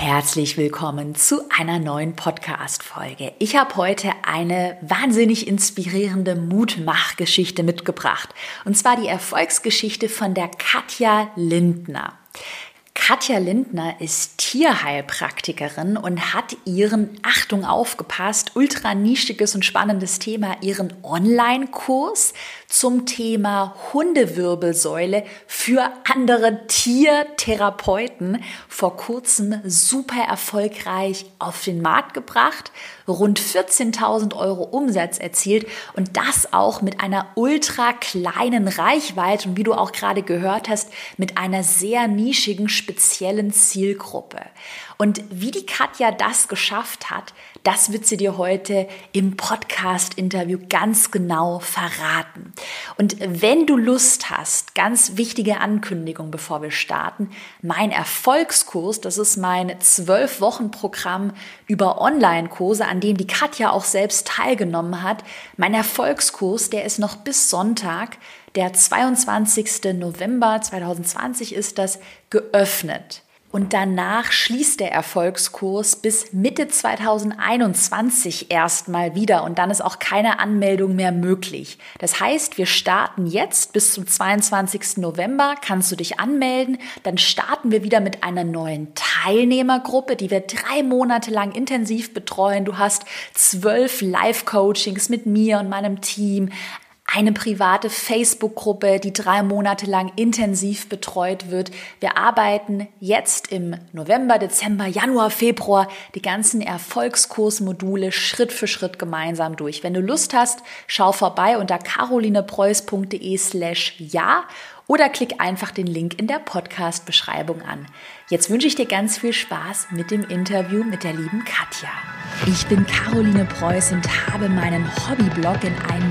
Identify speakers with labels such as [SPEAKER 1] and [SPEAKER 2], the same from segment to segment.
[SPEAKER 1] Herzlich willkommen zu einer neuen Podcast-Folge. Ich habe heute eine wahnsinnig inspirierende Mutmachgeschichte mitgebracht. Und zwar die Erfolgsgeschichte von der Katja Lindner. Katja Lindner ist Tierheilpraktikerin und hat ihren, Achtung aufgepasst, ultra nischiges und spannendes Thema, ihren Online-Kurs zum Thema Hundewirbelsäule für andere Tiertherapeuten vor kurzem super erfolgreich auf den Markt gebracht, rund 14.000 Euro Umsatz erzielt und das auch mit einer ultra kleinen Reichweite und wie du auch gerade gehört hast, mit einer sehr nischigen, speziellen Zielgruppe. Und wie die Katja das geschafft hat, das wird sie dir heute im Podcast-Interview ganz genau verraten. Und wenn du Lust hast, ganz wichtige Ankündigung, bevor wir starten, mein Erfolgskurs, das ist mein zwölf Wochen Programm über Online-Kurse, an dem die Katja auch selbst teilgenommen hat. Mein Erfolgskurs, der ist noch bis Sonntag, der 22. November 2020 ist das, geöffnet. Und danach schließt der Erfolgskurs bis Mitte 2021 erstmal wieder und dann ist auch keine Anmeldung mehr möglich. Das heißt, wir starten jetzt bis zum 22. November, kannst du dich anmelden, dann starten wir wieder mit einer neuen Teilnehmergruppe, die wir drei Monate lang intensiv betreuen. Du hast zwölf Live-Coachings mit mir und meinem Team, eine private Facebook-Gruppe, die drei Monate lang intensiv betreut wird. Wir arbeiten jetzt im November, Dezember, Januar, Februar die ganzen Erfolgskursmodule Schritt für Schritt gemeinsam durch. Wenn du Lust hast, schau vorbei unter carolinepreuß.de slash ja oder klick einfach den Link in der Podcast-Beschreibung an. Jetzt wünsche ich dir ganz viel Spaß mit dem Interview mit der lieben Katja. Ich bin Caroline Preuß und habe meinen Hobbyblog in ein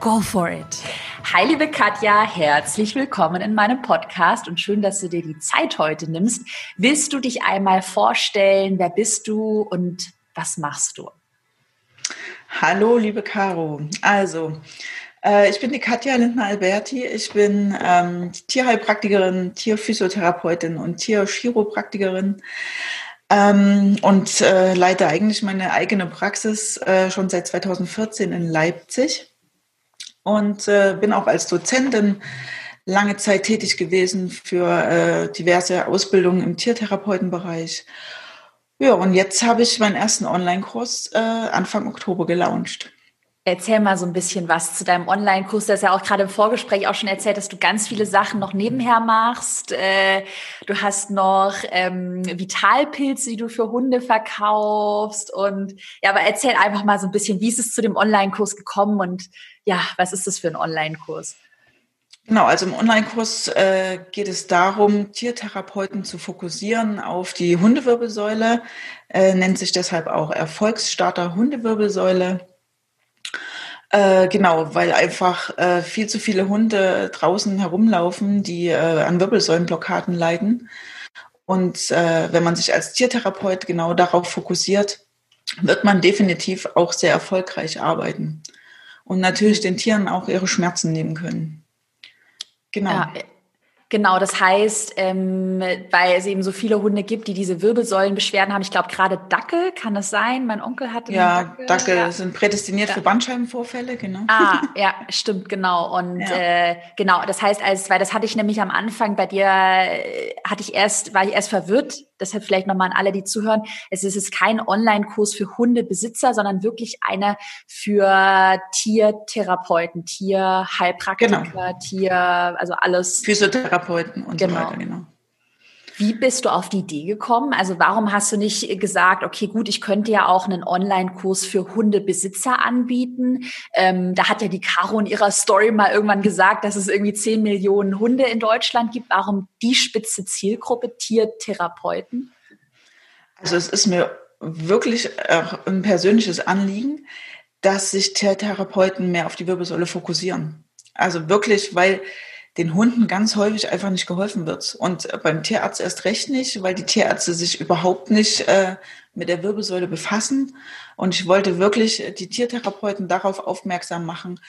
[SPEAKER 1] go for it. Hi, liebe Katja, herzlich willkommen in meinem Podcast und schön, dass du dir die Zeit heute nimmst. Willst du dich einmal vorstellen? Wer bist du und was machst du?
[SPEAKER 2] Hallo, liebe Caro. Also, äh, ich bin die Katja Lindner-Alberti. Ich bin ähm, Tierheilpraktikerin, Tierphysiotherapeutin und Tierchiropraktikerin ähm, und äh, leite eigentlich meine eigene Praxis äh, schon seit 2014 in Leipzig und äh, bin auch als Dozentin lange Zeit tätig gewesen für äh, diverse Ausbildungen im Tiertherapeutenbereich. Ja, und jetzt habe ich meinen ersten Online-Kurs äh, Anfang Oktober gelauncht.
[SPEAKER 1] Erzähl mal so ein bisschen was zu deinem Online-Kurs. Du hast ja auch gerade im Vorgespräch auch schon erzählt, dass du ganz viele Sachen noch nebenher machst. Äh, du hast noch ähm, Vitalpilze, die du für Hunde verkaufst. Und ja, aber erzähl einfach mal so ein bisschen, wie ist es zu dem Online-Kurs gekommen und ja, was ist das für ein Online-Kurs?
[SPEAKER 2] Genau, also im Online-Kurs äh, geht es darum, Tiertherapeuten zu fokussieren auf die Hundewirbelsäule, äh, nennt sich deshalb auch Erfolgsstarter Hundewirbelsäule. Äh, genau, weil einfach äh, viel zu viele Hunde draußen herumlaufen, die äh, an Wirbelsäulenblockaden leiden. Und äh, wenn man sich als Tiertherapeut genau darauf fokussiert, wird man definitiv auch sehr erfolgreich arbeiten und natürlich den Tieren auch ihre Schmerzen nehmen können.
[SPEAKER 1] Genau. Ja, Genau, das heißt, ähm, weil es eben so viele Hunde gibt, die diese Wirbelsäulenbeschwerden haben. Ich glaube, gerade Dackel kann es sein. Mein Onkel hatte
[SPEAKER 2] ja Dackel, Dackel ja. sind prädestiniert ja. für Bandscheibenvorfälle, genau.
[SPEAKER 1] Ah, ja, stimmt, genau. Und ja. äh, genau, das heißt, als weil das hatte ich nämlich am Anfang bei dir, äh, hatte ich erst, war ich erst verwirrt. Deshalb vielleicht nochmal an alle, die zuhören. Es ist, es ist kein Online-Kurs für Hundebesitzer, sondern wirklich einer für Tiertherapeuten, Tierheilpraktiker, genau. Tier, also alles.
[SPEAKER 2] Physiotherapie. Therapeuten und genau. so weiter, genau.
[SPEAKER 1] Wie bist du auf die Idee gekommen? Also warum hast du nicht gesagt, okay, gut, ich könnte ja auch einen Online-Kurs für Hundebesitzer anbieten? Ähm, da hat ja die Caro in ihrer Story mal irgendwann gesagt, dass es irgendwie 10 Millionen Hunde in Deutschland gibt. Warum die spitze Zielgruppe Tiertherapeuten?
[SPEAKER 2] Also es ist mir wirklich ein persönliches Anliegen, dass sich Tiertherapeuten mehr auf die Wirbelsäule fokussieren. Also wirklich, weil den Hunden ganz häufig einfach nicht geholfen wird. Und beim Tierarzt erst recht nicht, weil die Tierärzte sich überhaupt nicht äh, mit der Wirbelsäule befassen. Und ich wollte wirklich die Tiertherapeuten darauf aufmerksam machen,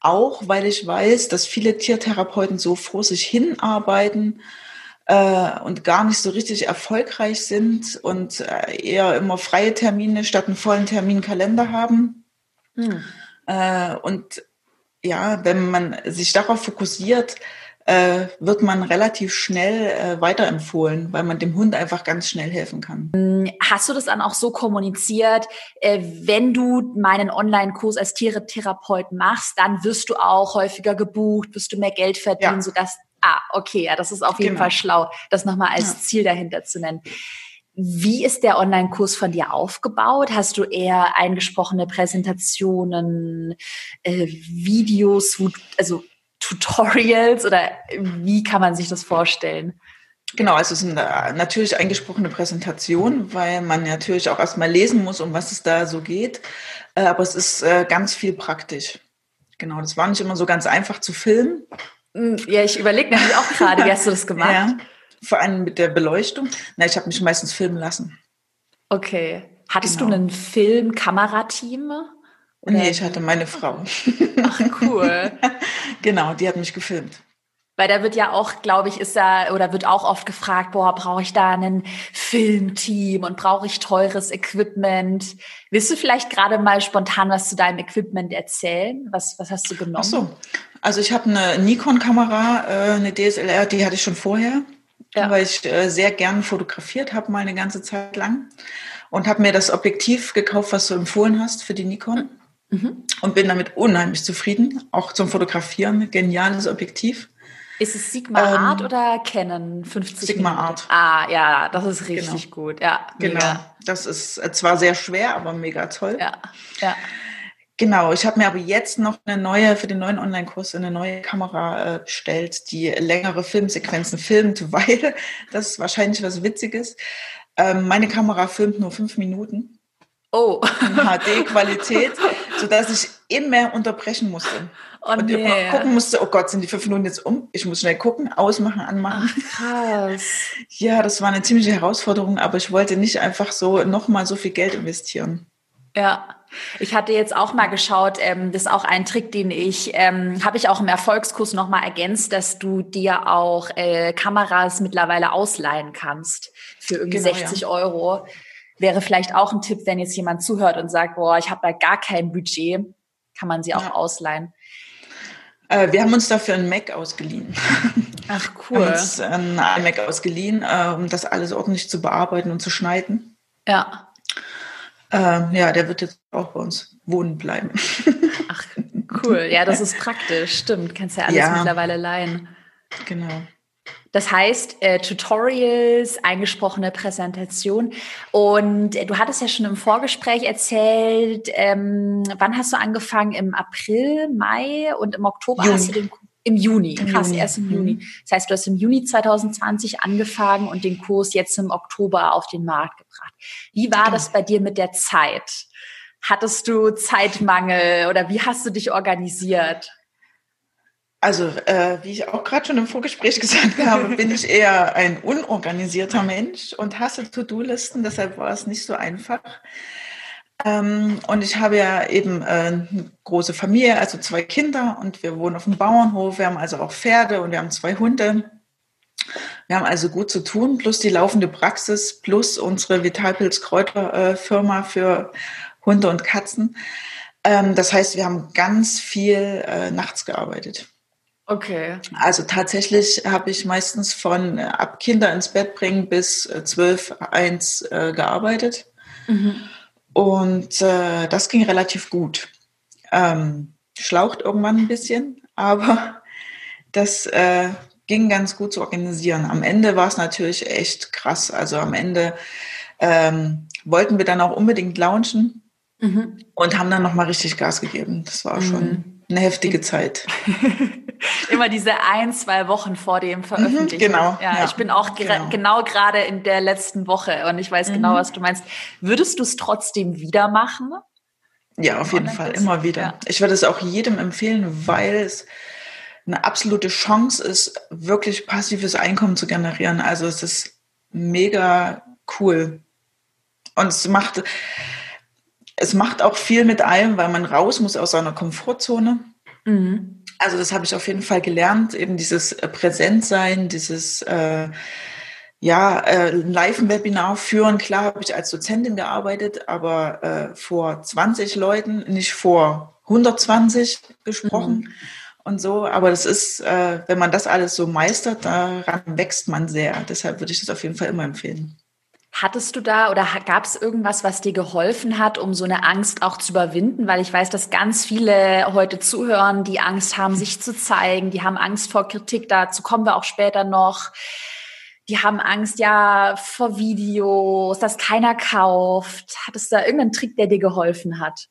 [SPEAKER 2] auch weil ich weiß, dass viele Tiertherapeuten so vor sich hinarbeiten äh, und gar nicht so richtig erfolgreich sind und äh, eher immer freie Termine statt einen vollen Terminkalender haben. Hm. Äh, und ja, wenn man sich darauf fokussiert, äh, wird man relativ schnell äh, weiterempfohlen, weil man dem Hund einfach ganz schnell helfen kann.
[SPEAKER 1] Hast du das dann auch so kommuniziert, äh, wenn du meinen Online-Kurs als Tieretherapeut machst, dann wirst du auch häufiger gebucht, wirst du mehr Geld verdienen, ja. sodass, ah, okay, ja, das ist auf jeden genau. Fall schlau, das nochmal als ja. Ziel dahinter zu nennen. Wie ist der Online-Kurs von dir aufgebaut? Hast du eher eingesprochene Präsentationen, äh, Videos, also Tutorials oder wie kann man sich das vorstellen?
[SPEAKER 2] Genau, also es ist eine natürlich eingesprochene Präsentation, weil man natürlich auch erstmal lesen muss, um was es da so geht. Äh, aber es ist äh, ganz viel praktisch. Genau, das war nicht immer so ganz einfach zu filmen.
[SPEAKER 1] Hm, ja, ich überlege nämlich auch gerade, wie hast du das gemacht? Ja.
[SPEAKER 2] Vor allem mit der Beleuchtung. Na, ich habe mich meistens filmen lassen.
[SPEAKER 1] Okay. Hattest genau. du ein Film-Kamerateam?
[SPEAKER 2] Nee, ich hatte meine Frau.
[SPEAKER 1] Ach, cool.
[SPEAKER 2] genau, die hat mich gefilmt.
[SPEAKER 1] Weil da wird ja auch, glaube ich, ist da oder wird auch oft gefragt, boah, brauche ich da ein Filmteam und brauche ich teures Equipment? Willst du vielleicht gerade mal spontan was zu deinem Equipment erzählen? Was, was hast du genommen? Ach
[SPEAKER 2] so. Also ich habe eine Nikon-Kamera, äh, eine DSLR, die hatte ich schon vorher ja. weil ich äh, sehr gern fotografiert habe, mal eine ganze Zeit lang. Und habe mir das Objektiv gekauft, was du empfohlen hast für die Nikon. Mhm. Und bin damit unheimlich zufrieden. Auch zum Fotografieren. Geniales Objektiv.
[SPEAKER 1] Ist es Sigma ähm, Art oder Canon 50
[SPEAKER 2] Sigma Minuten? Art.
[SPEAKER 1] Ah, ja, das ist richtig genau. gut. Ja,
[SPEAKER 2] mega. genau. Das ist zwar sehr schwer, aber mega toll.
[SPEAKER 1] Ja, ja.
[SPEAKER 2] Genau, ich habe mir aber jetzt noch eine neue, für den neuen Online-Kurs eine neue Kamera äh, bestellt, die längere Filmsequenzen filmt, weil das ist wahrscheinlich was Witziges. Ähm, meine Kamera filmt nur fünf Minuten.
[SPEAKER 1] Oh.
[SPEAKER 2] In HD-Qualität, sodass ich immer unterbrechen musste. Oh, und nee. immer gucken musste, oh Gott, sind die fünf Minuten jetzt um? Ich muss schnell gucken, ausmachen, anmachen.
[SPEAKER 1] Ach, krass.
[SPEAKER 2] Ja, das war eine ziemliche Herausforderung, aber ich wollte nicht einfach so nochmal so viel Geld investieren.
[SPEAKER 1] Ja. Ich hatte jetzt auch mal geschaut, ähm, das ist auch ein Trick, den ich, ähm, habe ich auch im Erfolgskurs nochmal ergänzt, dass du dir auch äh, Kameras mittlerweile ausleihen kannst für irgendwie genau, 60 ja. Euro. Wäre vielleicht auch ein Tipp, wenn jetzt jemand zuhört und sagt, boah, ich habe da gar kein Budget, kann man sie auch ja. ausleihen.
[SPEAKER 2] Äh, wir haben uns dafür einen Mac ausgeliehen.
[SPEAKER 1] Ach cool.
[SPEAKER 2] Wir haben uns einen iMac ausgeliehen, äh, um das alles ordentlich zu bearbeiten und zu schneiden.
[SPEAKER 1] Ja.
[SPEAKER 2] Ähm, ja, der wird jetzt auch bei uns wohnen bleiben.
[SPEAKER 1] Ach, cool. Ja, das ist praktisch. Stimmt. Kannst ja alles ja. mittlerweile leihen.
[SPEAKER 2] Genau.
[SPEAKER 1] Das heißt, äh, Tutorials, eingesprochene Präsentation. Und äh, du hattest ja schon im Vorgespräch erzählt, ähm, wann hast du angefangen? Im April, Mai und im Oktober Juni. hast du den im Juni, krass, Juni. erst im mhm. Juni. Das heißt, du hast im Juni 2020 angefangen und den Kurs jetzt im Oktober auf den Markt gebracht. Wie war genau. das bei dir mit der Zeit? Hattest du Zeitmangel oder wie hast du dich organisiert?
[SPEAKER 2] Also, äh, wie ich auch gerade schon im Vorgespräch gesagt habe, bin ich eher ein unorganisierter Mensch und hasse To-Do-Listen, deshalb war es nicht so einfach. Ähm, und ich habe ja eben äh, eine große Familie, also zwei Kinder und wir wohnen auf dem Bauernhof. Wir haben also auch Pferde und wir haben zwei Hunde. Wir haben also gut zu tun, plus die laufende Praxis, plus unsere Vitalpilz Kräuterfirma äh, für Hunde und Katzen. Ähm, das heißt, wir haben ganz viel äh, nachts gearbeitet.
[SPEAKER 1] Okay.
[SPEAKER 2] Also tatsächlich habe ich meistens von äh, ab Kinder ins Bett bringen bis äh, zwölf, eins äh, gearbeitet. Mhm. Und äh, das ging relativ gut. Ähm, schlaucht irgendwann ein bisschen, aber das äh, ging ganz gut zu organisieren. Am Ende war es natürlich echt krass. Also am Ende ähm, wollten wir dann auch unbedingt launchen mhm. und haben dann nochmal richtig Gas gegeben. Das war mhm. schon eine heftige Zeit.
[SPEAKER 1] Immer diese ein, zwei Wochen vor dem mhm, Veröffentlichen.
[SPEAKER 2] genau.
[SPEAKER 1] Ja, ja, ich bin auch genau, genau gerade in der letzten Woche und ich weiß genau, mhm. genau, was du meinst. Würdest du es trotzdem wieder machen?
[SPEAKER 2] Ja, auf jeden Fall, immer wieder. Ja. Ich würde es auch jedem empfehlen, weil es eine absolute Chance ist, wirklich passives Einkommen zu generieren. Also es ist mega cool. Und es macht, es macht auch viel mit allem, weil man raus muss aus seiner Komfortzone. Mhm. Also das habe ich auf jeden Fall gelernt, eben dieses äh, Präsentsein, dieses äh, ja, äh, Live-Webinar führen. Klar habe ich als Dozentin gearbeitet, aber äh, vor 20 Leuten, nicht vor 120 gesprochen. Mhm und so. Aber das ist, äh, wenn man das alles so meistert, daran wächst man sehr. Deshalb würde ich das auf jeden Fall immer empfehlen.
[SPEAKER 1] Hattest du da oder gab es irgendwas, was dir geholfen hat, um so eine Angst auch zu überwinden? Weil ich weiß, dass ganz viele heute zuhören, die Angst haben, sich zu zeigen, die haben Angst vor Kritik, dazu kommen wir auch später noch. Die haben Angst, ja, vor Videos, dass keiner kauft. Hattest du da irgendeinen Trick, der dir geholfen hat?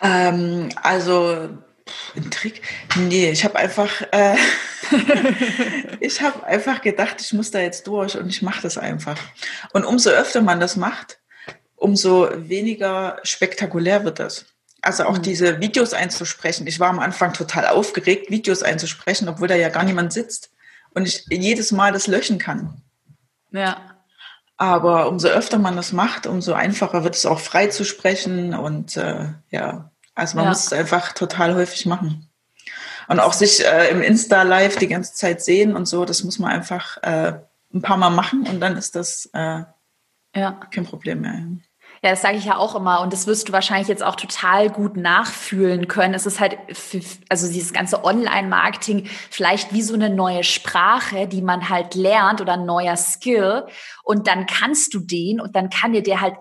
[SPEAKER 2] Ähm, also ein Trick? Nee, ich habe einfach, äh, ich habe einfach gedacht, ich muss da jetzt durch und ich mache das einfach. Und umso öfter man das macht, umso weniger spektakulär wird das. Also auch mhm. diese Videos einzusprechen. Ich war am Anfang total aufgeregt, Videos einzusprechen, obwohl da ja gar niemand sitzt und ich jedes Mal das löschen kann. Ja. Aber umso öfter man das macht, umso einfacher wird es auch frei zu sprechen und äh, ja, also man ja. muss es einfach total häufig machen. Und auch sich äh, im Insta-Live die ganze Zeit sehen und so, das muss man einfach äh, ein paar Mal machen und dann ist das äh, ja. kein Problem mehr.
[SPEAKER 1] Ja, das sage ich ja auch immer und das wirst du wahrscheinlich jetzt auch total gut nachfühlen können. Es ist halt, für, also dieses ganze Online-Marketing vielleicht wie so eine neue Sprache, die man halt lernt oder ein neuer Skill und dann kannst du den und dann kann dir der halt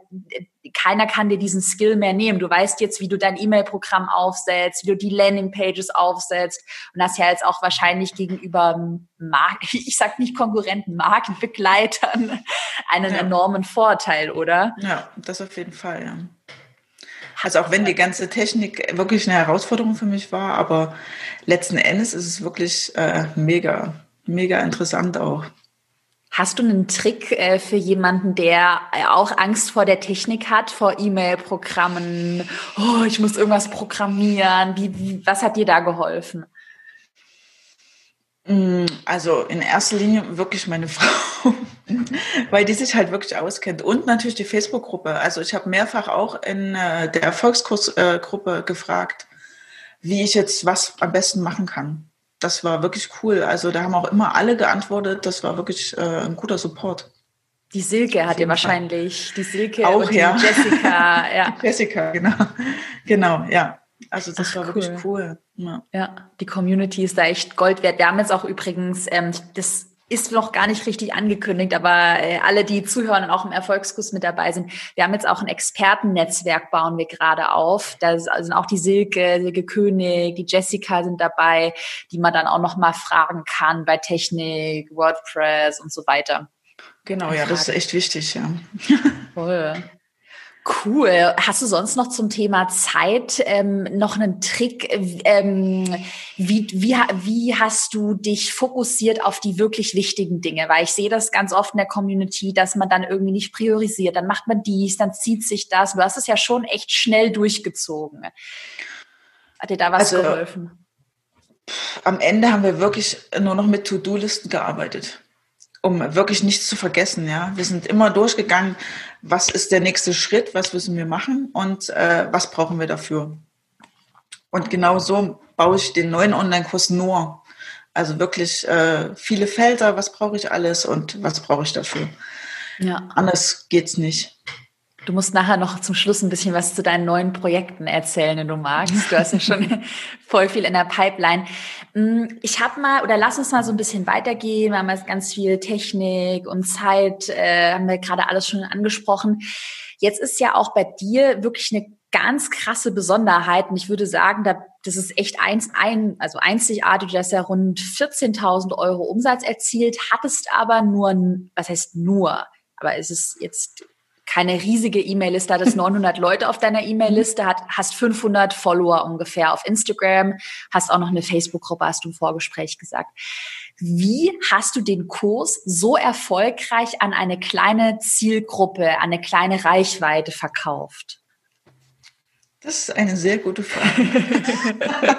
[SPEAKER 1] keiner kann dir diesen Skill mehr nehmen. Du weißt jetzt, wie du dein E-Mail-Programm aufsetzt, wie du die Landing-Pages aufsetzt und hast ja jetzt auch wahrscheinlich gegenüber Mark ich sag nicht Konkurrenten, Markenbegleitern einen ja. enormen Vorteil, oder?
[SPEAKER 2] Ja, das auf jeden Fall, ja. Also auch wenn die ganze Technik wirklich eine Herausforderung für mich war, aber letzten Endes ist es wirklich äh, mega, mega interessant auch.
[SPEAKER 1] Hast du einen Trick äh, für jemanden, der äh, auch Angst vor der Technik hat, vor E-Mail-Programmen? Oh, ich muss irgendwas programmieren. Wie, wie, was hat dir da geholfen?
[SPEAKER 2] Mm, also in erster Linie wirklich meine Frau, weil die sich halt wirklich auskennt. Und natürlich die Facebook-Gruppe. Also ich habe mehrfach auch in äh, der Erfolgskursgruppe gefragt, wie ich jetzt was am besten machen kann das war wirklich cool. Also da haben auch immer alle geantwortet. Das war wirklich äh, ein guter Support.
[SPEAKER 1] Die Silke hat ihr wahrscheinlich, die Silke
[SPEAKER 2] auch, und ja.
[SPEAKER 1] Jessica,
[SPEAKER 2] ja. Jessica, genau. Genau, ja. Also das Ach, war cool. wirklich cool.
[SPEAKER 1] Ja. ja. die Community ist da echt Gold wert. Wir haben jetzt auch übrigens ähm, das ist noch gar nicht richtig angekündigt, aber äh, alle, die zuhören und auch im Erfolgskurs mit dabei sind, wir haben jetzt auch ein Expertennetzwerk, bauen wir gerade auf. Da sind auch die Silke, Silke König, die Jessica sind dabei, die man dann auch noch mal fragen kann bei Technik, WordPress und so weiter.
[SPEAKER 2] Genau, ja, das ist echt wichtig, ja.
[SPEAKER 1] Voll. Cool. Hast du sonst noch zum Thema Zeit ähm, noch einen Trick? Ähm, wie, wie, wie hast du dich fokussiert auf die wirklich wichtigen Dinge? Weil ich sehe das ganz oft in der Community, dass man dann irgendwie nicht priorisiert. Dann macht man dies, dann zieht sich das. Du hast es ja schon echt schnell durchgezogen. Hat dir da was also, geholfen?
[SPEAKER 2] Am Ende haben wir wirklich nur noch mit To-Do-Listen gearbeitet um wirklich nichts zu vergessen. Ja, wir sind immer durchgegangen, was ist der nächste Schritt, was müssen wir machen und äh, was brauchen wir dafür. Und genau so baue ich den neuen Online-Kurs nur. Also wirklich äh, viele Felder, was brauche ich alles und was brauche ich dafür. Ja. Anders geht's nicht.
[SPEAKER 1] Du musst nachher noch zum Schluss ein bisschen was zu deinen neuen Projekten erzählen, wenn du magst. Du hast ja schon voll viel in der Pipeline. Mm, ich habe mal, oder lass uns mal so ein bisschen weitergehen. Wir haben jetzt ganz viel Technik und Zeit, äh, haben wir gerade alles schon angesprochen. Jetzt ist ja auch bei dir wirklich eine ganz krasse Besonderheit. Und ich würde sagen, da, das ist echt eins, ein, also einzigartig. Du hast ja rund 14.000 Euro Umsatz erzielt, hattest aber nur, was heißt nur? Aber es ist jetzt keine riesige E-Mail-Liste, hattest 900 Leute auf deiner E-Mail-Liste, hast 500 Follower ungefähr auf Instagram, hast auch noch eine Facebook-Gruppe, hast du im Vorgespräch gesagt. Wie hast du den Kurs so erfolgreich an eine kleine Zielgruppe, an eine kleine Reichweite verkauft?
[SPEAKER 2] Das ist eine sehr gute Frage.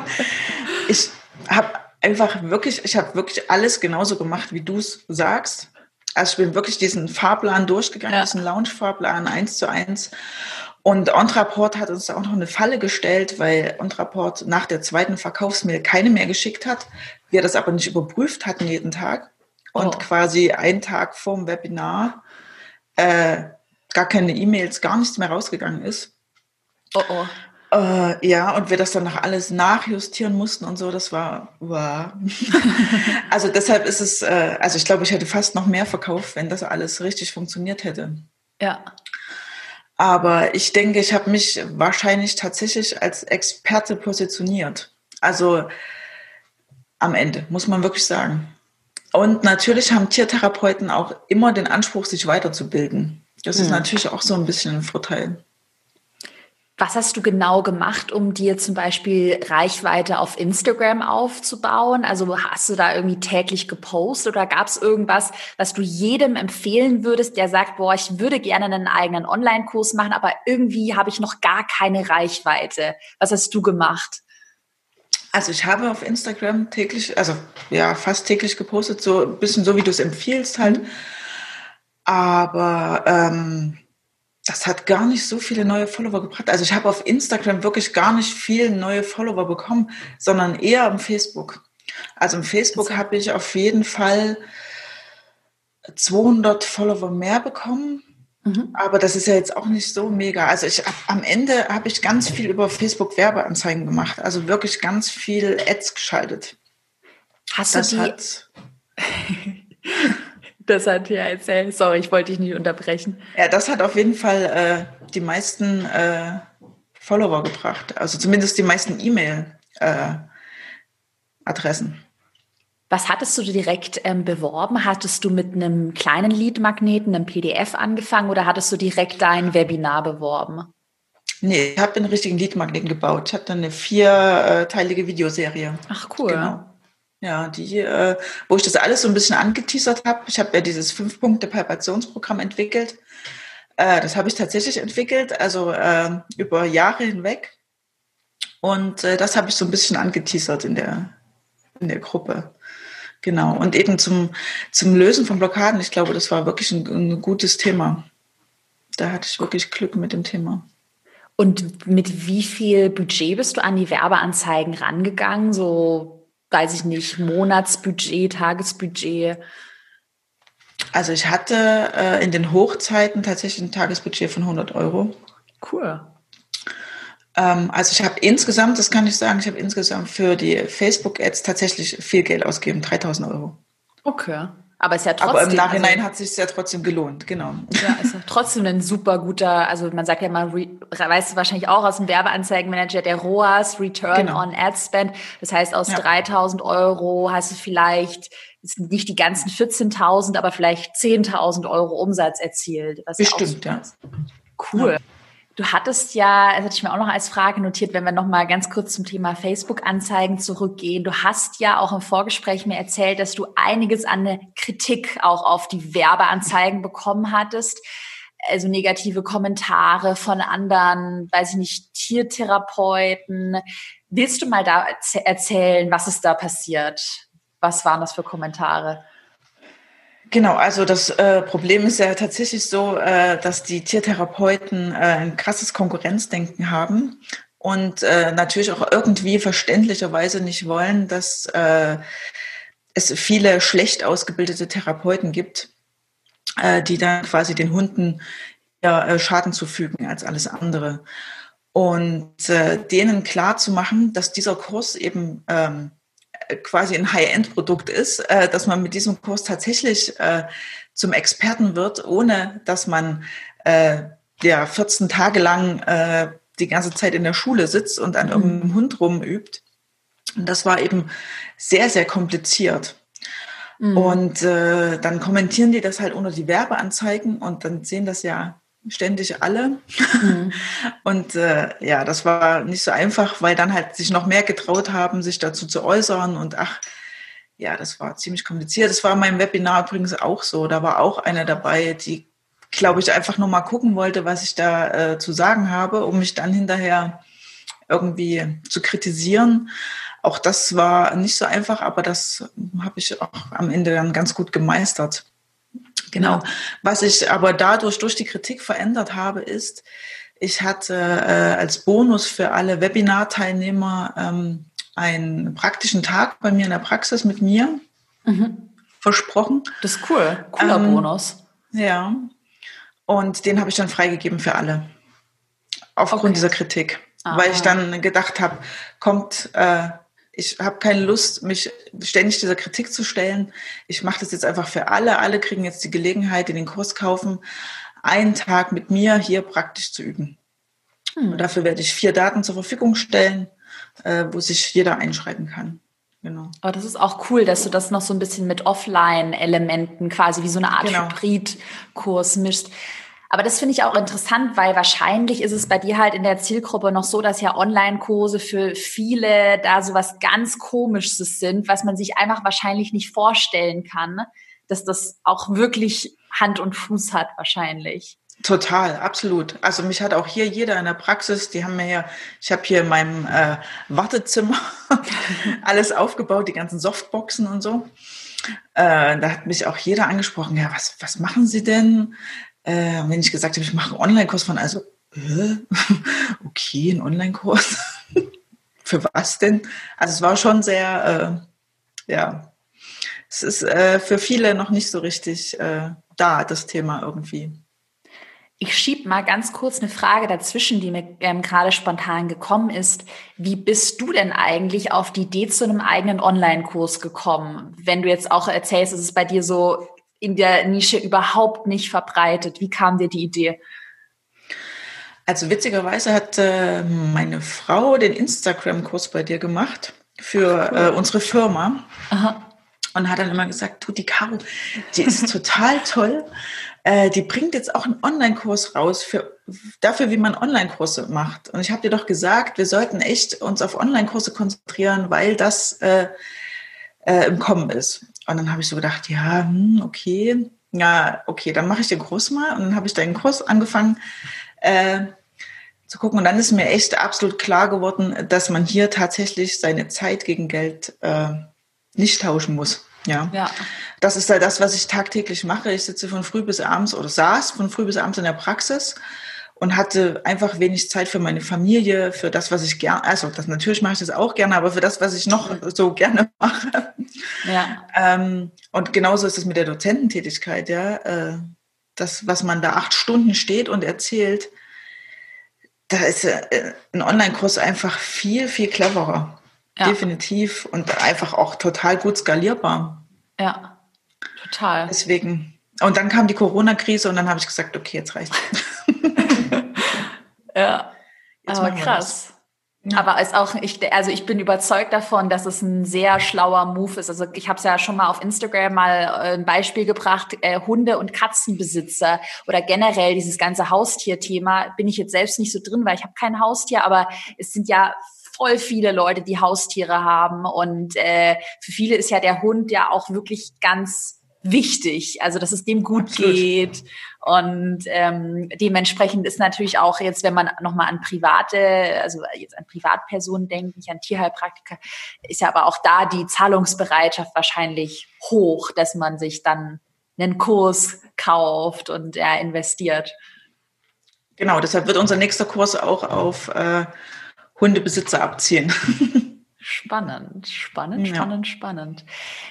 [SPEAKER 2] ich habe einfach wirklich, ich habe wirklich alles genauso gemacht, wie du es sagst. Also ich bin wirklich diesen Fahrplan durchgegangen, ja. diesen Launch-Fahrplan eins zu eins. Und Ontraport hat uns auch noch eine Falle gestellt, weil Ontraport nach der zweiten Verkaufsmail keine mehr geschickt hat. Wir das aber nicht überprüft hatten jeden Tag. Und oh. quasi einen Tag vorm Webinar äh, gar keine E-Mails, gar nichts mehr rausgegangen ist. Oh oh. Äh, ja, und wir das dann noch alles nachjustieren mussten und so, das war, wow. also deshalb ist es, äh, also ich glaube, ich hätte fast noch mehr verkauft, wenn das alles richtig funktioniert hätte.
[SPEAKER 1] Ja.
[SPEAKER 2] Aber ich denke, ich habe mich wahrscheinlich tatsächlich als Experte positioniert. Also am Ende, muss man wirklich sagen. Und natürlich haben Tiertherapeuten auch immer den Anspruch, sich weiterzubilden. Das mhm. ist natürlich auch so ein bisschen ein Vorteil.
[SPEAKER 1] Was hast du genau gemacht, um dir zum Beispiel Reichweite auf Instagram aufzubauen? Also hast du da irgendwie täglich gepostet oder gab es irgendwas, was du jedem empfehlen würdest, der sagt, boah, ich würde gerne einen eigenen Online-Kurs machen, aber irgendwie habe ich noch gar keine Reichweite. Was hast du gemacht?
[SPEAKER 2] Also ich habe auf Instagram täglich, also ja, fast täglich gepostet, so ein bisschen so, wie du es empfiehlst halt. Mhm. Aber ähm, hat gar nicht so viele neue Follower gebracht. Also ich habe auf Instagram wirklich gar nicht viel neue Follower bekommen, sondern eher am Facebook. Also im Facebook habe ich auf jeden Fall 200 Follower mehr bekommen. Mhm. Aber das ist ja jetzt auch nicht so mega. Also ich am Ende habe ich ganz viel über Facebook Werbeanzeigen gemacht. Also wirklich ganz viel Ads geschaltet.
[SPEAKER 1] Hast das du die? Das hat ja erzählt. Sorry, ich wollte dich nicht unterbrechen.
[SPEAKER 2] Ja, das hat auf jeden Fall äh, die meisten äh, Follower gebracht. Also zumindest die meisten E-Mail-Adressen. Äh,
[SPEAKER 1] Was hattest du direkt ähm, beworben? Hattest du mit einem kleinen Lead-Magneten, einem PDF angefangen oder hattest du direkt dein Webinar beworben?
[SPEAKER 2] Nee, ich habe einen richtigen Lead-Magneten gebaut. Ich habe dann eine vierteilige Videoserie.
[SPEAKER 1] Ach cool. Genau.
[SPEAKER 2] Ja, die, äh, wo ich das alles so ein bisschen angeteasert habe. Ich habe ja dieses Fünf-Punkte-Palpationsprogramm entwickelt. Äh, das habe ich tatsächlich entwickelt, also äh, über Jahre hinweg. Und äh, das habe ich so ein bisschen angeteasert in der, in der Gruppe. Genau. Und eben zum, zum Lösen von Blockaden, ich glaube, das war wirklich ein, ein gutes Thema. Da hatte ich wirklich Glück mit dem Thema.
[SPEAKER 1] Und mit wie viel Budget bist du an die Werbeanzeigen rangegangen? So weiß ich nicht, Monatsbudget, Tagesbudget?
[SPEAKER 2] Also ich hatte äh, in den Hochzeiten tatsächlich ein Tagesbudget von 100 Euro.
[SPEAKER 1] Cool.
[SPEAKER 2] Ähm, also ich habe insgesamt, das kann ich sagen, ich habe insgesamt für die Facebook-Ads tatsächlich viel Geld ausgegeben, 3000 Euro.
[SPEAKER 1] Okay. Aber ist ja trotzdem.
[SPEAKER 2] Aber im Nachhinein also, hat es sich ja trotzdem gelohnt, genau.
[SPEAKER 1] Ja, ist ja trotzdem ein super guter, also man sagt ja mal, weißt du wahrscheinlich auch aus dem Werbeanzeigenmanager, der ROAS, Return genau. on Ad Spend. Das heißt, aus ja. 3000 Euro hast du vielleicht, nicht die ganzen 14.000, aber vielleicht 10.000 Euro Umsatz erzielt.
[SPEAKER 2] Bestimmt, ja.
[SPEAKER 1] Cool. Ja. Du hattest ja, das hatte ich mir auch noch als Frage notiert, wenn wir noch mal ganz kurz zum Thema Facebook-Anzeigen zurückgehen. Du hast ja auch im Vorgespräch mir erzählt, dass du einiges an Kritik auch auf die Werbeanzeigen bekommen hattest. Also negative Kommentare von anderen, weiß ich nicht, Tiertherapeuten. Willst du mal da erzählen, was ist da passiert? Was waren das für Kommentare?
[SPEAKER 2] Genau, also das äh, Problem ist ja tatsächlich so, äh, dass die Tiertherapeuten äh, ein krasses Konkurrenzdenken haben und äh, natürlich auch irgendwie verständlicherweise nicht wollen, dass äh, es viele schlecht ausgebildete Therapeuten gibt, äh, die dann quasi den Hunden äh, Schaden zufügen als alles andere. Und denen klar zu machen, dass dieser Kurs eben ähm, quasi ein High-End-Produkt ist, äh, dass man mit diesem Kurs tatsächlich äh, zum Experten wird, ohne dass man äh, ja 14 Tage lang äh, die ganze Zeit in der Schule sitzt und an mhm. irgendeinem Hund rumübt. Und das war eben sehr, sehr kompliziert. Mhm. Und äh, dann kommentieren die das halt unter die Werbeanzeigen und dann sehen das ja ständig alle. Mhm. Und äh, ja, das war nicht so einfach, weil dann halt sich noch mehr getraut haben, sich dazu zu äußern. Und ach, ja, das war ziemlich kompliziert. Das war in meinem Webinar übrigens auch so. Da war auch eine dabei, die, glaube ich, einfach nur mal gucken wollte, was ich da äh, zu sagen habe, um mich dann hinterher irgendwie zu kritisieren. Auch das war nicht so einfach, aber das habe ich auch am Ende dann ganz gut gemeistert. Genau. Was ich aber dadurch durch die Kritik verändert habe, ist, ich hatte äh, als Bonus für alle Webinar-Teilnehmer ähm, einen praktischen Tag bei mir in der Praxis mit mir mhm. versprochen.
[SPEAKER 1] Das ist cool. Cooler ähm, Bonus.
[SPEAKER 2] Ja. Und den habe ich dann freigegeben für alle. Aufgrund okay. dieser Kritik. Ah. Weil ich dann gedacht habe, kommt, äh, ich habe keine Lust, mich ständig dieser Kritik zu stellen. Ich mache das jetzt einfach für alle. Alle kriegen jetzt die Gelegenheit, in den Kurs kaufen, einen Tag mit mir hier praktisch zu üben. Hm. Und dafür werde ich vier Daten zur Verfügung stellen, äh, wo sich jeder einschreiben kann.
[SPEAKER 1] Genau. Aber das ist auch cool, dass du das noch so ein bisschen mit Offline-Elementen quasi wie so eine Art genau. Hybrid-Kurs mischst. Aber das finde ich auch interessant, weil wahrscheinlich ist es bei dir halt in der Zielgruppe noch so, dass ja Online-Kurse für viele da so was ganz Komisches sind, was man sich einfach wahrscheinlich nicht vorstellen kann, dass das auch wirklich Hand und Fuß hat wahrscheinlich.
[SPEAKER 2] Total, absolut. Also mich hat auch hier jeder in der Praxis, die haben mir ja, ich habe hier in meinem äh, Wartezimmer alles aufgebaut, die ganzen Softboxen und so. Äh, da hat mich auch jeder angesprochen, ja, was, was machen Sie denn? Äh, wenn ich gesagt habe, ich mache einen Online-Kurs von, also, äh, okay, ein Online-Kurs. Für was denn? Also es war schon sehr, äh, ja, es ist äh, für viele noch nicht so richtig äh, da, das Thema irgendwie.
[SPEAKER 1] Ich schieb mal ganz kurz eine Frage dazwischen, die mir ähm, gerade spontan gekommen ist. Wie bist du denn eigentlich auf die Idee zu einem eigenen Online-Kurs gekommen? Wenn du jetzt auch erzählst, es ist bei dir so in der Nische überhaupt nicht verbreitet. Wie kam dir die Idee?
[SPEAKER 2] Also witzigerweise hat äh, meine Frau den Instagram-Kurs bei dir gemacht für cool. äh, unsere Firma. Aha. Und hat dann immer gesagt, du, die Caro, die ist total toll. Äh, die bringt jetzt auch einen Online-Kurs raus für, dafür, wie man Online-Kurse macht. Und ich habe dir doch gesagt, wir sollten echt uns auf Online-Kurse konzentrieren, weil das äh, äh, im Kommen ist. Und dann habe ich so gedacht, ja, hm, okay, ja, okay, dann mache ich den Kurs mal. Und dann habe ich deinen Kurs angefangen äh, zu gucken. Und dann ist mir echt absolut klar geworden, dass man hier tatsächlich seine Zeit gegen Geld äh, nicht tauschen muss. Ja. ja. Das ist ja das, was ich tagtäglich mache. Ich sitze von früh bis abends oder saß von früh bis abends in der Praxis und hatte einfach wenig Zeit für meine Familie, für das, was ich gerne, also das natürlich mache ich das auch gerne, aber für das, was ich noch so gerne mache. Ja. Ähm, und genauso ist es mit der Dozententätigkeit, ja. Äh, das, was man da acht Stunden steht und erzählt, da ist äh, ein Online-Kurs einfach viel, viel cleverer. Ja. Definitiv und einfach auch total gut skalierbar.
[SPEAKER 1] Ja, total.
[SPEAKER 2] Deswegen. Und dann kam die Corona-Krise und dann habe ich gesagt, okay, jetzt reicht.
[SPEAKER 1] Ja, Jetzt aber krass. Ja. Aber ist auch, ich, also ich bin überzeugt davon, dass es ein sehr schlauer Move ist. Also ich habe es ja schon mal auf Instagram mal äh, ein Beispiel gebracht, äh, Hunde- und Katzenbesitzer oder generell dieses ganze Haustierthema bin ich jetzt selbst nicht so drin, weil ich habe kein Haustier, aber es sind ja voll viele Leute, die Haustiere haben und äh, für viele ist ja der Hund ja auch wirklich ganz wichtig, also dass es dem gut Absolut. geht. Und ähm, dementsprechend ist natürlich auch jetzt, wenn man nochmal an private, also jetzt an Privatpersonen denkt, nicht an Tierheilpraktiker, ist ja aber auch da die Zahlungsbereitschaft wahrscheinlich hoch, dass man sich dann einen Kurs kauft und er investiert.
[SPEAKER 2] Genau, deshalb wird unser nächster Kurs auch auf äh, Hundebesitzer abzielen.
[SPEAKER 1] Spannend, spannend, spannend, ja. spannend.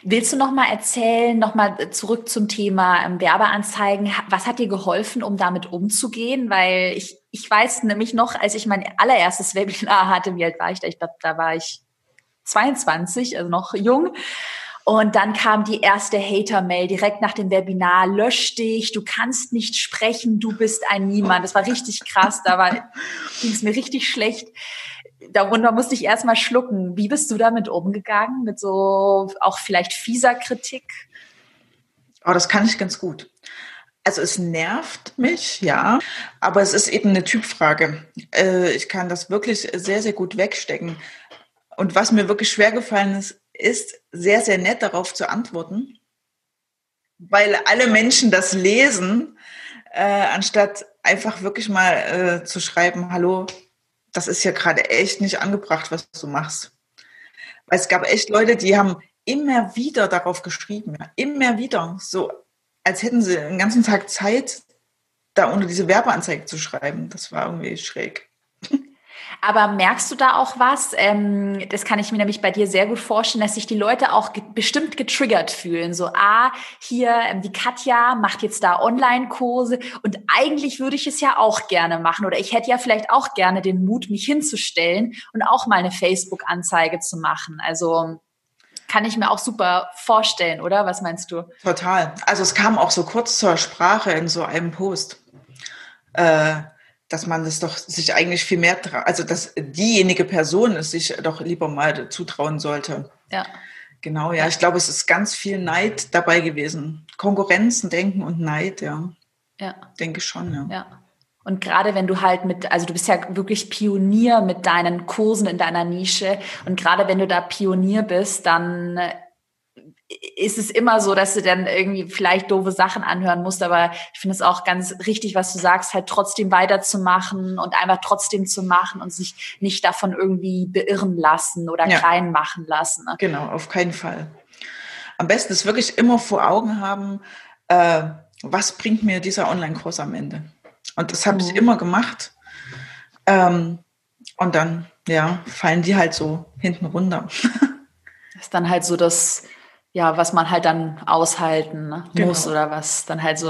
[SPEAKER 1] Willst du noch mal erzählen, noch mal zurück zum Thema ähm, Werbeanzeigen? Was hat dir geholfen, um damit umzugehen? Weil ich, ich weiß nämlich noch, als ich mein allererstes Webinar hatte, wie alt war ich da? Ich glaube, da war ich 22, also noch jung. Und dann kam die erste Hater-Mail direkt nach dem Webinar, lösch dich, du kannst nicht sprechen, du bist ein Niemand. Das war richtig krass, da ging es mir richtig schlecht darunter musste ich erstmal schlucken. Wie bist du damit umgegangen? Mit so auch vielleicht fieser Kritik?
[SPEAKER 2] Oh, das kann ich ganz gut. Also es nervt mich, ja, aber es ist eben eine Typfrage. Äh, ich kann das wirklich sehr, sehr gut wegstecken. Und was mir wirklich schwer gefallen ist, ist sehr, sehr nett darauf zu antworten, weil alle Menschen das lesen, äh, anstatt einfach wirklich mal äh, zu schreiben, hallo, das ist ja gerade echt nicht angebracht, was du machst. Weil es gab echt Leute, die haben immer wieder darauf geschrieben, immer wieder, so als hätten sie den ganzen Tag Zeit, da unter diese Werbeanzeige zu schreiben. Das war irgendwie schräg.
[SPEAKER 1] Aber merkst du da auch was? Ähm, das kann ich mir nämlich bei dir sehr gut vorstellen, dass sich die Leute auch bestimmt getriggert fühlen. So, ah, hier, ähm, die Katja macht jetzt da Online-Kurse und eigentlich würde ich es ja auch gerne machen oder ich hätte ja vielleicht auch gerne den Mut, mich hinzustellen und auch mal eine Facebook-Anzeige zu machen. Also kann ich mir auch super vorstellen, oder? Was meinst du?
[SPEAKER 2] Total. Also es kam auch so kurz zur Sprache in so einem Post. Äh, dass man es doch sich eigentlich viel mehr, also dass diejenige Person es sich doch lieber mal zutrauen sollte.
[SPEAKER 1] Ja.
[SPEAKER 2] Genau, ja. Ich glaube, es ist ganz viel Neid dabei gewesen. Konkurrenzen, Denken und Neid, ja.
[SPEAKER 1] Ja.
[SPEAKER 2] Denke schon, ja.
[SPEAKER 1] Ja. Und gerade wenn du halt mit, also du bist ja wirklich Pionier mit deinen Kursen in deiner Nische. Und gerade wenn du da Pionier bist, dann ist es immer so, dass du dann irgendwie vielleicht doofe Sachen anhören musst, aber ich finde es auch ganz richtig, was du sagst, halt trotzdem weiterzumachen und einfach trotzdem zu machen und sich nicht davon irgendwie beirren lassen oder ja. klein machen lassen. Ne?
[SPEAKER 2] Genau, auf keinen Fall. Am besten ist wirklich immer vor Augen haben, äh, was bringt mir dieser Online-Kurs am Ende? Und das habe mhm. ich immer gemacht. Ähm, und dann, ja, fallen die halt so hinten runter.
[SPEAKER 1] Das ist dann halt so das, ja, was man halt dann aushalten ne, muss genau. oder was dann halt so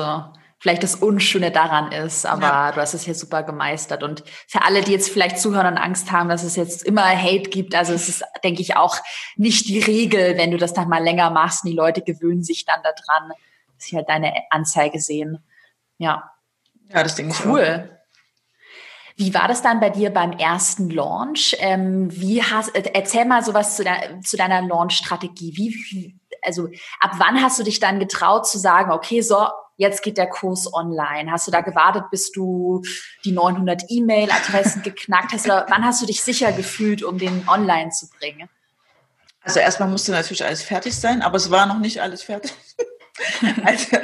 [SPEAKER 1] vielleicht das Unschöne daran ist, aber ja. du hast es hier super gemeistert. Und für alle, die jetzt vielleicht zuhören und Angst haben, dass es jetzt immer Hate gibt, also es ist, denke ich, auch nicht die Regel, wenn du das dann mal länger machst und die Leute gewöhnen sich dann daran, dass sie halt deine Anzeige sehen. Ja.
[SPEAKER 2] Ja, das denke
[SPEAKER 1] ich Cool. Wie war das dann bei dir beim ersten Launch? Ähm, wie hast, erzähl mal sowas zu, de, zu deiner Launch-Strategie. Wie, also ab wann hast du dich dann getraut zu sagen, okay, so, jetzt geht der Kurs online? Hast du da gewartet, bis du die 900 E-Mail-Adressen geknackt hast? Oder wann hast du dich sicher gefühlt, um den online zu bringen?
[SPEAKER 2] Also erstmal musste natürlich alles fertig sein, aber es war noch nicht alles fertig. als, wir,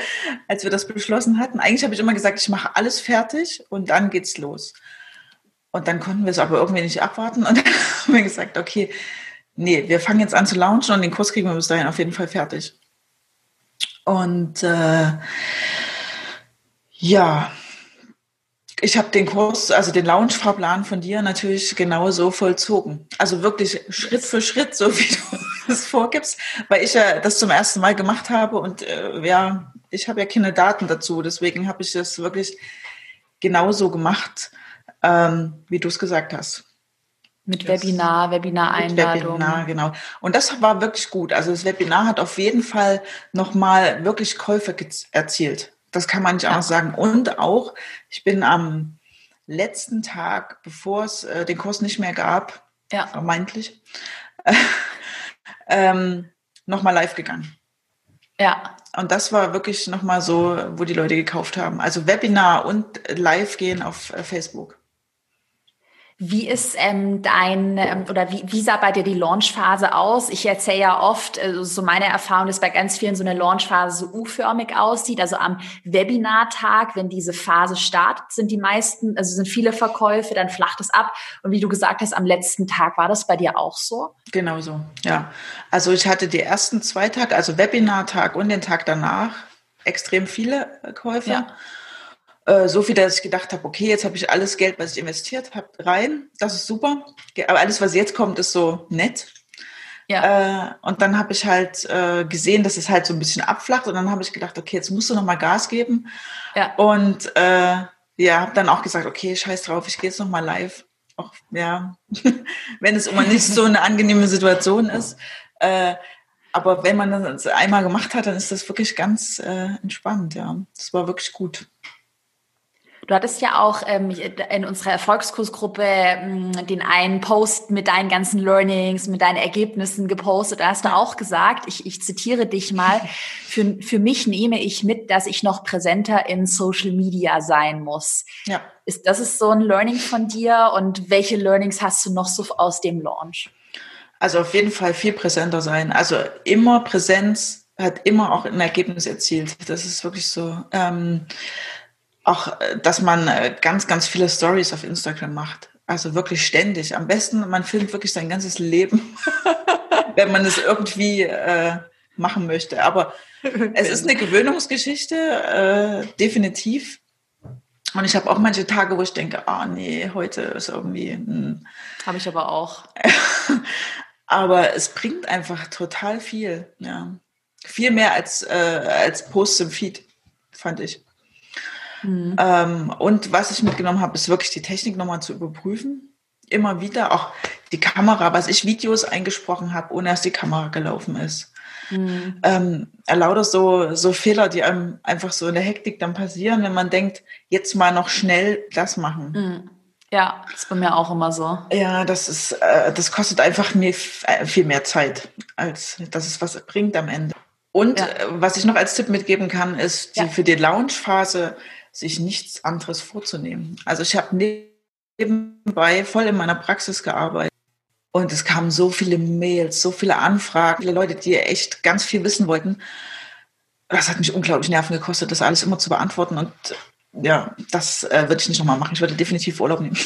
[SPEAKER 2] als wir das beschlossen hatten. Eigentlich habe ich immer gesagt, ich mache alles fertig und dann geht's los. Und dann konnten wir es aber irgendwie nicht abwarten und dann haben wir gesagt, okay, nee, wir fangen jetzt an zu launchen und den Kurs kriegen wir bis dahin auf jeden Fall fertig. Und äh, ja, ich habe den Kurs, also den Launch-Fahrplan von dir natürlich genauso vollzogen. Also wirklich Schritt für Schritt, so wie du es vorgibst, weil ich ja das zum ersten Mal gemacht habe und äh, ja, ich habe ja keine Daten dazu, deswegen habe ich das wirklich genauso gemacht, ähm, wie du es gesagt hast.
[SPEAKER 1] Mit Webinar, Webinar-Einladung. Webinar,
[SPEAKER 2] genau. Und das war wirklich gut. Also das Webinar hat auf jeden Fall nochmal wirklich Käufe erzielt. Das kann man nicht ja. anders sagen. Und auch, ich bin am letzten Tag, bevor es äh, den Kurs nicht mehr gab, ja. vermeintlich, äh, ähm, nochmal live gegangen.
[SPEAKER 1] Ja.
[SPEAKER 2] Und das war wirklich nochmal so, wo die Leute gekauft haben. Also Webinar und live gehen auf äh, Facebook.
[SPEAKER 1] Wie ist ähm, dein ähm, oder wie, wie sah bei dir die Launchphase aus? Ich erzähle ja oft, also so meine Erfahrung ist bei ganz vielen so eine Launchphase so U-förmig aussieht. Also am Webinartag, wenn diese Phase startet, sind die meisten, also sind viele Verkäufe, dann flacht es ab. Und wie du gesagt hast, am letzten Tag war das bei dir auch so?
[SPEAKER 2] Genau so, ja. Also ich hatte die ersten zwei Tage, also Webinartag und den Tag danach, extrem viele Käufe. Ja. Äh, so viel, dass ich gedacht habe, okay, jetzt habe ich alles Geld, was ich investiert habe, rein. Das ist super. Aber alles, was jetzt kommt, ist so nett. Ja. Äh, und dann habe ich halt äh, gesehen, dass es halt so ein bisschen abflacht. Und dann habe ich gedacht, okay, jetzt musst du noch mal Gas geben. Ja. Und äh, ja, habe dann auch gesagt, okay, scheiß drauf, ich gehe jetzt noch mal live. Auch, ja, wenn es immer nicht so eine angenehme Situation ist. Äh, aber wenn man das einmal gemacht hat, dann ist das wirklich ganz äh, entspannt. Ja, das war wirklich gut.
[SPEAKER 1] Du hattest ja auch ähm, in unserer Erfolgskursgruppe ähm, den einen Post mit deinen ganzen Learnings, mit deinen Ergebnissen gepostet. Da hast du auch gesagt, ich, ich zitiere dich mal, für, für mich nehme ich mit, dass ich noch präsenter in Social Media sein muss. Ja. Ist, das ist so ein Learning von dir und welche Learnings hast du noch so aus dem Launch?
[SPEAKER 2] Also auf jeden Fall viel präsenter sein. Also immer Präsenz hat immer auch ein Ergebnis erzielt. Das ist wirklich so. Ähm, auch, äh, dass man äh, ganz, ganz viele Stories auf Instagram macht. Also wirklich ständig. Am besten, man filmt wirklich sein ganzes Leben, wenn man es irgendwie äh, machen möchte. Aber es ist eine Gewöhnungsgeschichte, äh, definitiv. Und ich habe auch manche Tage, wo ich denke, ah nee, heute ist irgendwie.
[SPEAKER 1] Habe ich aber auch.
[SPEAKER 2] aber es bringt einfach total viel. Ja. Viel mehr als, äh, als Posts im Feed, fand ich. Mhm. Ähm, und was ich mitgenommen habe, ist wirklich die Technik nochmal zu überprüfen. Immer wieder auch die Kamera, was ich Videos eingesprochen habe, ohne dass die Kamera gelaufen ist. Mhm. Ähm, lauter so, so Fehler, die einem einfach so in der Hektik dann passieren, wenn man denkt, jetzt mal noch schnell das machen.
[SPEAKER 1] Mhm. Ja, das ist bei mir auch immer so.
[SPEAKER 2] Ja, das ist, äh, das kostet einfach mir äh, viel mehr Zeit, als dass es was bringt am Ende. Und ja. äh, was ich noch als Tipp mitgeben kann, ist die, ja. für die Launch-Phase sich nichts anderes vorzunehmen. Also ich habe nebenbei voll in meiner Praxis gearbeitet und es kamen so viele Mails, so viele Anfragen, viele Leute, die echt ganz viel wissen wollten. Das hat mich unglaublich Nerven gekostet, das alles immer zu beantworten und ja, das äh, würde ich nicht nochmal machen. Ich würde definitiv Urlaub nehmen.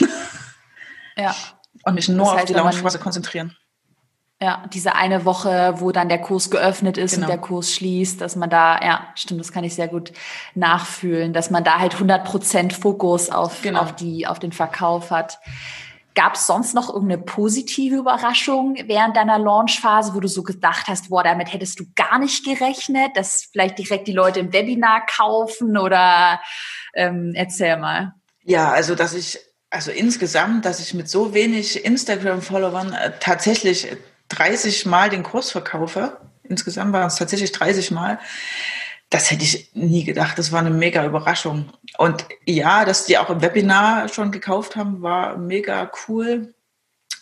[SPEAKER 1] Ja.
[SPEAKER 2] Und mich nur das heißt, auf die Launchphase konzentrieren.
[SPEAKER 1] Ja, diese eine Woche, wo dann der Kurs geöffnet ist genau. und der Kurs schließt, dass man da, ja, stimmt, das kann ich sehr gut nachfühlen, dass man da halt 100 Prozent Fokus auf, genau. auf die, auf den Verkauf hat. Gab es sonst noch irgendeine positive Überraschung während deiner Launchphase, wo du so gedacht hast, boah, damit hättest du gar nicht gerechnet, dass vielleicht direkt die Leute im Webinar kaufen oder ähm, erzähl mal.
[SPEAKER 2] Ja, also dass ich also insgesamt, dass ich mit so wenig Instagram-Followern äh, tatsächlich 30 Mal den Kurs verkaufe, insgesamt waren es tatsächlich 30 Mal, das hätte ich nie gedacht. Das war eine mega Überraschung. Und ja, dass die auch im Webinar schon gekauft haben, war mega cool.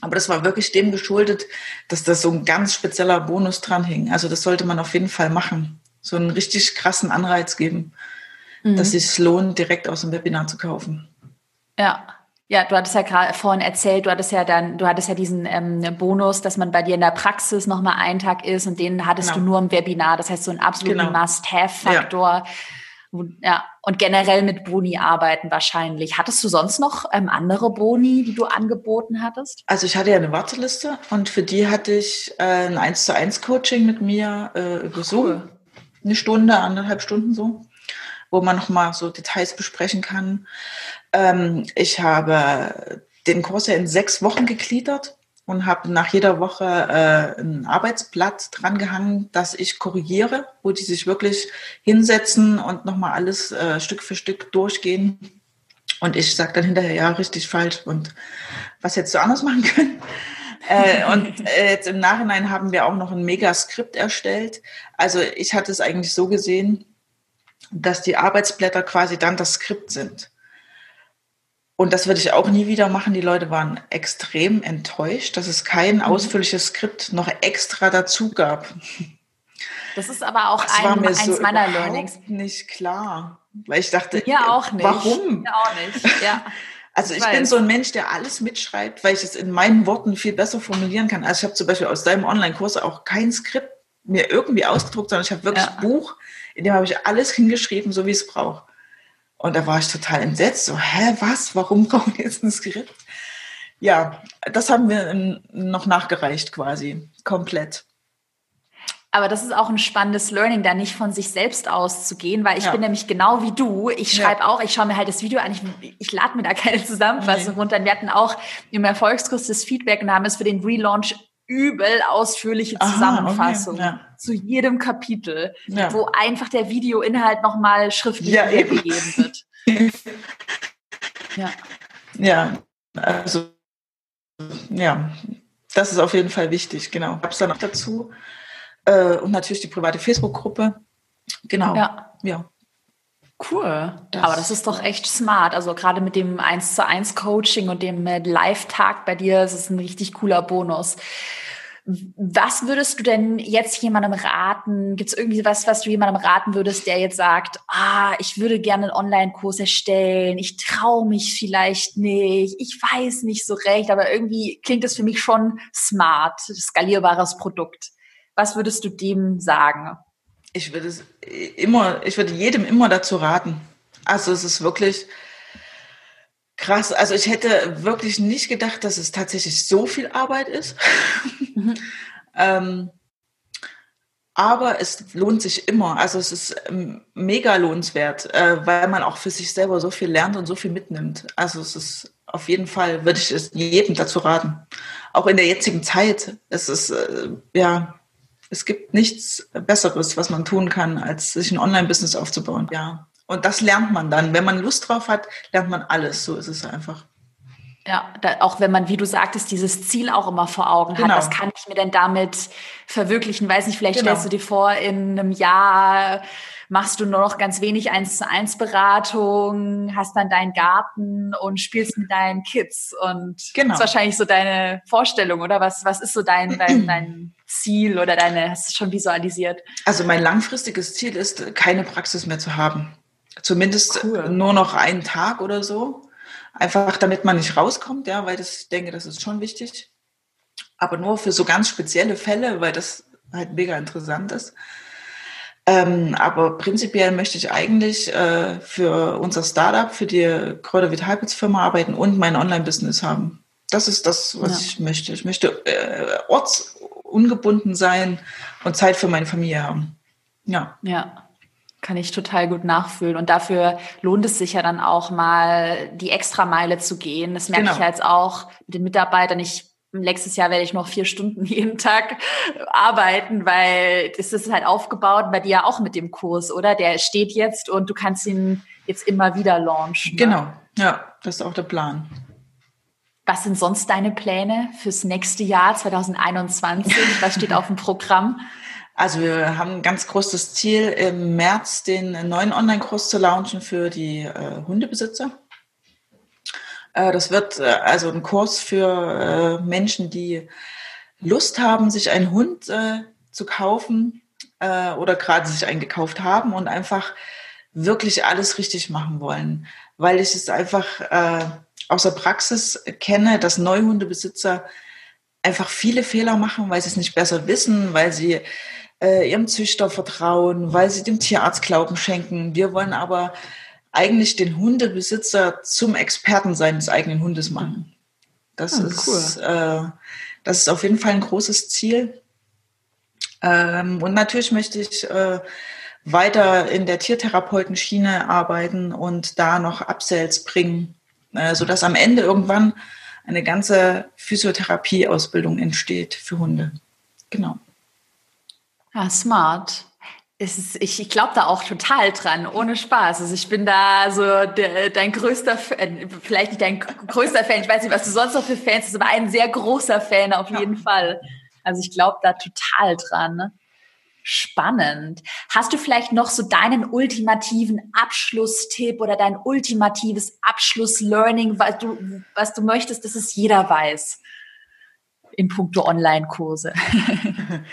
[SPEAKER 2] Aber das war wirklich dem geschuldet, dass das so ein ganz spezieller Bonus dran hing. Also das sollte man auf jeden Fall machen. So einen richtig krassen Anreiz geben, mhm. dass es sich lohnt, direkt aus dem Webinar zu kaufen.
[SPEAKER 1] Ja, ja, du hattest ja gerade vorhin erzählt, du hattest ja dann, du hattest ja diesen ähm, Bonus, dass man bei dir in der Praxis nochmal einen Tag ist und den hattest genau. du nur im Webinar. Das heißt, so ein absoluter genau. Must-Have-Faktor. Ja. ja. und generell mit Boni arbeiten wahrscheinlich. Hattest du sonst noch ähm, andere Boni, die du angeboten hattest?
[SPEAKER 2] Also ich hatte ja eine Warteliste und für die hatte ich äh, ein 1 zu 1 Coaching mit mir äh, Cool. Eine Stunde, anderthalb Stunden so wo man nochmal so Details besprechen kann. Ähm, ich habe den Kurs ja in sechs Wochen gegliedert und habe nach jeder Woche äh, ein Arbeitsblatt drangehangen, das ich korrigiere, wo die sich wirklich hinsetzen und nochmal alles äh, Stück für Stück durchgehen. Und ich sage dann hinterher, ja, richtig falsch und was hättest du anders machen können? äh, und äh, jetzt im Nachhinein haben wir auch noch ein Megaskript erstellt. Also ich hatte es eigentlich so gesehen, dass die Arbeitsblätter quasi dann das Skript sind. Und das würde ich auch nie wieder machen. Die Leute waren extrem enttäuscht, dass es kein mhm. ausführliches Skript noch extra dazu gab.
[SPEAKER 1] Das ist aber auch das ein, eins so meiner Learnings.
[SPEAKER 2] Nicht klar, weil ich dachte,
[SPEAKER 1] ja auch nicht.
[SPEAKER 2] Warum?
[SPEAKER 1] Ja auch nicht. Ja.
[SPEAKER 2] Also ich, ich bin so ein Mensch, der alles mitschreibt, weil ich es in meinen Worten viel besser formulieren kann. Also ich habe zum Beispiel aus deinem Online-Kurs auch kein Skript mir irgendwie ausgedruckt, sondern ich habe wirklich ja. Buch in dem habe ich alles hingeschrieben, so wie es braucht. Und da war ich total entsetzt. So, hä, was? Warum brauchen wir jetzt ein Skript? Ja, das haben wir noch nachgereicht quasi, komplett.
[SPEAKER 1] Aber das ist auch ein spannendes Learning, da nicht von sich selbst auszugehen, weil ich ja. bin nämlich genau wie du. Ich schreibe ja. auch, ich schaue mir halt das Video an, ich, ich lade mir da keine Zusammenfassung nee. runter. Wir hatten auch im Erfolgskurs das Feedback und haben es für den Relaunch übel ausführliche Zusammenfassung okay, ja. Zu jedem Kapitel, ja. wo einfach der Videoinhalt nochmal schriftlich ja, wiedergegeben wird.
[SPEAKER 2] ja. Ja, also ja, das ist auf jeden Fall wichtig, genau. Gab es dann noch dazu äh, und natürlich die private Facebook-Gruppe. Genau.
[SPEAKER 1] Ja. ja. Cool. Das, Aber das ist doch echt smart. Also gerade mit dem 1 zu 1 Coaching und dem äh, Live-Tag bei dir, ist es ein richtig cooler Bonus. Was würdest du denn jetzt jemandem raten? Gibt es irgendwie was, was du jemandem raten würdest, der jetzt sagt, ah, ich würde gerne einen Online-Kurs erstellen, ich traue mich vielleicht nicht, ich weiß nicht so recht, aber irgendwie klingt es für mich schon smart, skalierbares Produkt. Was würdest du dem sagen?
[SPEAKER 2] Ich würde es immer, ich würde jedem immer dazu raten. Also es ist wirklich krass. Also ich hätte wirklich nicht gedacht, dass es tatsächlich so viel Arbeit ist. Mhm. ähm, aber es lohnt sich immer. Also es ist ähm, mega lohnenswert, äh, weil man auch für sich selber so viel lernt und so viel mitnimmt. Also es ist auf jeden Fall, würde ich es jedem dazu raten. Auch in der jetzigen Zeit. Es ist, äh, ja, es gibt nichts Besseres, was man tun kann, als sich ein Online-Business aufzubauen. Ja. Und das lernt man dann. Wenn man Lust drauf hat, lernt man alles. So ist es einfach.
[SPEAKER 1] Ja, da, auch wenn man, wie du sagtest, dieses Ziel auch immer vor Augen genau. hat, was kann ich mir denn damit verwirklichen? Weiß nicht, vielleicht genau. stellst du dir vor, in einem Jahr machst du nur noch ganz wenig eins zu eins Beratung, hast dann deinen Garten und spielst mit deinen Kids und genau. das ist wahrscheinlich so deine Vorstellung, oder? Was, was ist so dein, dein, dein Ziel oder deine, hast du schon visualisiert?
[SPEAKER 2] Also mein langfristiges Ziel ist, keine Praxis mehr zu haben. Zumindest cool. nur noch einen Tag oder so. Einfach damit man nicht rauskommt, ja, weil das, ich denke, das ist schon wichtig. Aber nur für so ganz spezielle Fälle, weil das halt mega interessant ist. Ähm, aber prinzipiell möchte ich eigentlich äh, für unser Startup, für die Kräuter Vitalpilz-Firma arbeiten und mein Online-Business haben. Das ist das, was ja. ich möchte. Ich möchte äh, ortsungebunden sein und Zeit für meine Familie haben. Ja.
[SPEAKER 1] Ja. Kann ich total gut nachfühlen. Und dafür lohnt es sich ja dann auch mal, die Extrameile zu gehen. Das merke genau. ich ja jetzt auch mit den Mitarbeitern. Ich Nächstes Jahr werde ich noch vier Stunden jeden Tag arbeiten, weil das ist halt aufgebaut bei dir auch mit dem Kurs, oder? Der steht jetzt und du kannst ihn jetzt immer wieder launchen.
[SPEAKER 2] Ne? Genau, ja, das ist auch der Plan.
[SPEAKER 1] Was sind sonst deine Pläne fürs nächste Jahr 2021? Was steht auf dem Programm?
[SPEAKER 2] Also wir haben ein ganz großes Ziel, im März den neuen Online-Kurs zu launchen für die äh, Hundebesitzer. Äh, das wird äh, also ein Kurs für äh, Menschen, die Lust haben, sich einen Hund zu kaufen oder gerade sich einen gekauft haben und einfach wirklich alles richtig machen wollen. Weil ich es einfach aus der Praxis kenne, dass Neuhundebesitzer einfach viele Fehler machen, weil sie es nicht besser wissen, weil sie ihrem Züchter vertrauen, weil sie dem Tierarzt Glauben schenken. Wir wollen aber eigentlich den Hundebesitzer zum Experten seines eigenen Hundes machen. Das, ah, ist, cool. äh, das ist auf jeden Fall ein großes Ziel. Ähm, und natürlich möchte ich äh, weiter in der Tiertherapeutenschiene arbeiten und da noch Upsells bringen, äh, sodass am Ende irgendwann eine ganze Physiotherapieausbildung entsteht für Hunde. Genau.
[SPEAKER 1] Ah, smart. Ist, ich ich glaube da auch total dran, ohne Spaß. Also ich bin da so der, dein größter, Fan, vielleicht nicht dein größter Fan, ich weiß nicht, was du sonst noch für Fans hast, aber ein sehr großer Fan auf jeden ja. Fall. Also ich glaube da total dran. Spannend. Hast du vielleicht noch so deinen ultimativen Abschlusstipp oder dein ultimatives Abschlusslearning, was du, was du möchtest, dass es jeder weiß? in puncto Online-Kurse?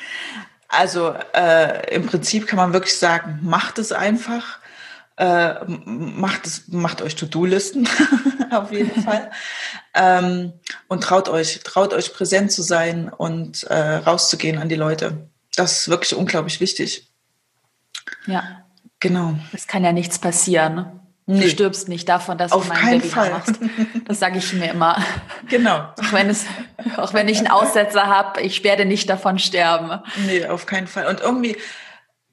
[SPEAKER 2] Also äh, im Prinzip kann man wirklich sagen, macht es einfach. Äh, macht, es, macht euch To-Do-Listen auf jeden Fall. Ähm, und traut euch, traut euch präsent zu sein und äh, rauszugehen an die Leute. Das ist wirklich unglaublich wichtig.
[SPEAKER 1] Ja.
[SPEAKER 2] Genau.
[SPEAKER 1] Es kann ja nichts passieren. Nee. Du stirbst nicht davon, dass
[SPEAKER 2] Auf
[SPEAKER 1] du
[SPEAKER 2] mein Webinar Fall. machst.
[SPEAKER 1] Das sage ich mir immer.
[SPEAKER 2] Genau.
[SPEAKER 1] Auch wenn, es, auch wenn ich einen Aussetzer habe, ich werde nicht davon sterben.
[SPEAKER 2] Nee, auf keinen Fall. Und irgendwie,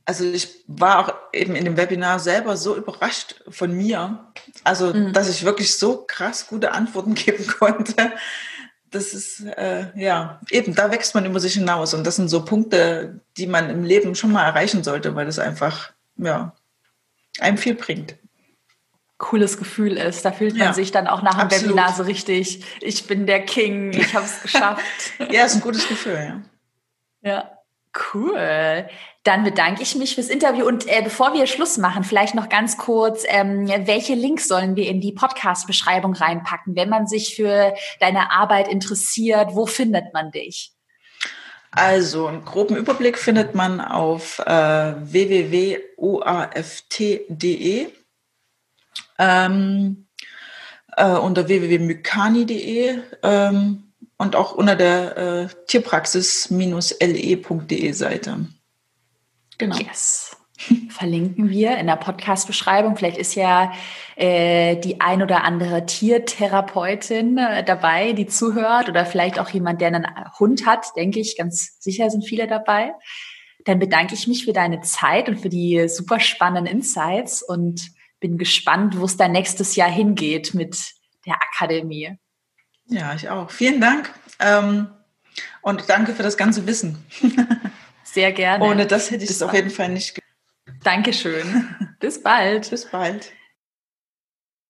[SPEAKER 2] also ich war auch eben in dem Webinar selber so überrascht von mir, also mhm. dass ich wirklich so krass gute Antworten geben konnte. Das ist, äh, ja, eben, da wächst man über sich hinaus. Und das sind so Punkte, die man im Leben schon mal erreichen sollte, weil das einfach, ja, einem viel bringt
[SPEAKER 1] cooles Gefühl ist. Da fühlt man ja, sich dann auch nach dem absolut. Webinar so richtig, ich bin der King, ich habe es geschafft.
[SPEAKER 2] ja, ist ein gutes Gefühl,
[SPEAKER 1] ja. Ja, Cool. Dann bedanke ich mich fürs Interview und äh, bevor wir Schluss machen, vielleicht noch ganz kurz, ähm, welche Links sollen wir in die Podcast-Beschreibung reinpacken, wenn man sich für deine Arbeit interessiert? Wo findet man dich?
[SPEAKER 2] Also einen groben Überblick findet man auf äh, www.oaft.de ähm, äh, unter www.mykani.de ähm, und auch unter der äh, tierpraxis-le.de Seite.
[SPEAKER 1] Genau. Yes. Verlinken wir in der Podcast-Beschreibung. Vielleicht ist ja äh, die ein oder andere Tiertherapeutin äh, dabei, die zuhört, oder vielleicht auch jemand, der einen Hund hat, denke ich. Ganz sicher sind viele dabei. Dann bedanke ich mich für deine Zeit und für die super spannenden Insights und bin gespannt, wo es dann nächstes Jahr hingeht mit der Akademie.
[SPEAKER 2] Ja, ich auch. Vielen Dank. Ähm, und danke für das ganze Wissen.
[SPEAKER 1] Sehr gerne.
[SPEAKER 2] Ohne das hätte ich es auf jeden Fall nicht.
[SPEAKER 1] Dankeschön. Bis bald.
[SPEAKER 2] Bis bald.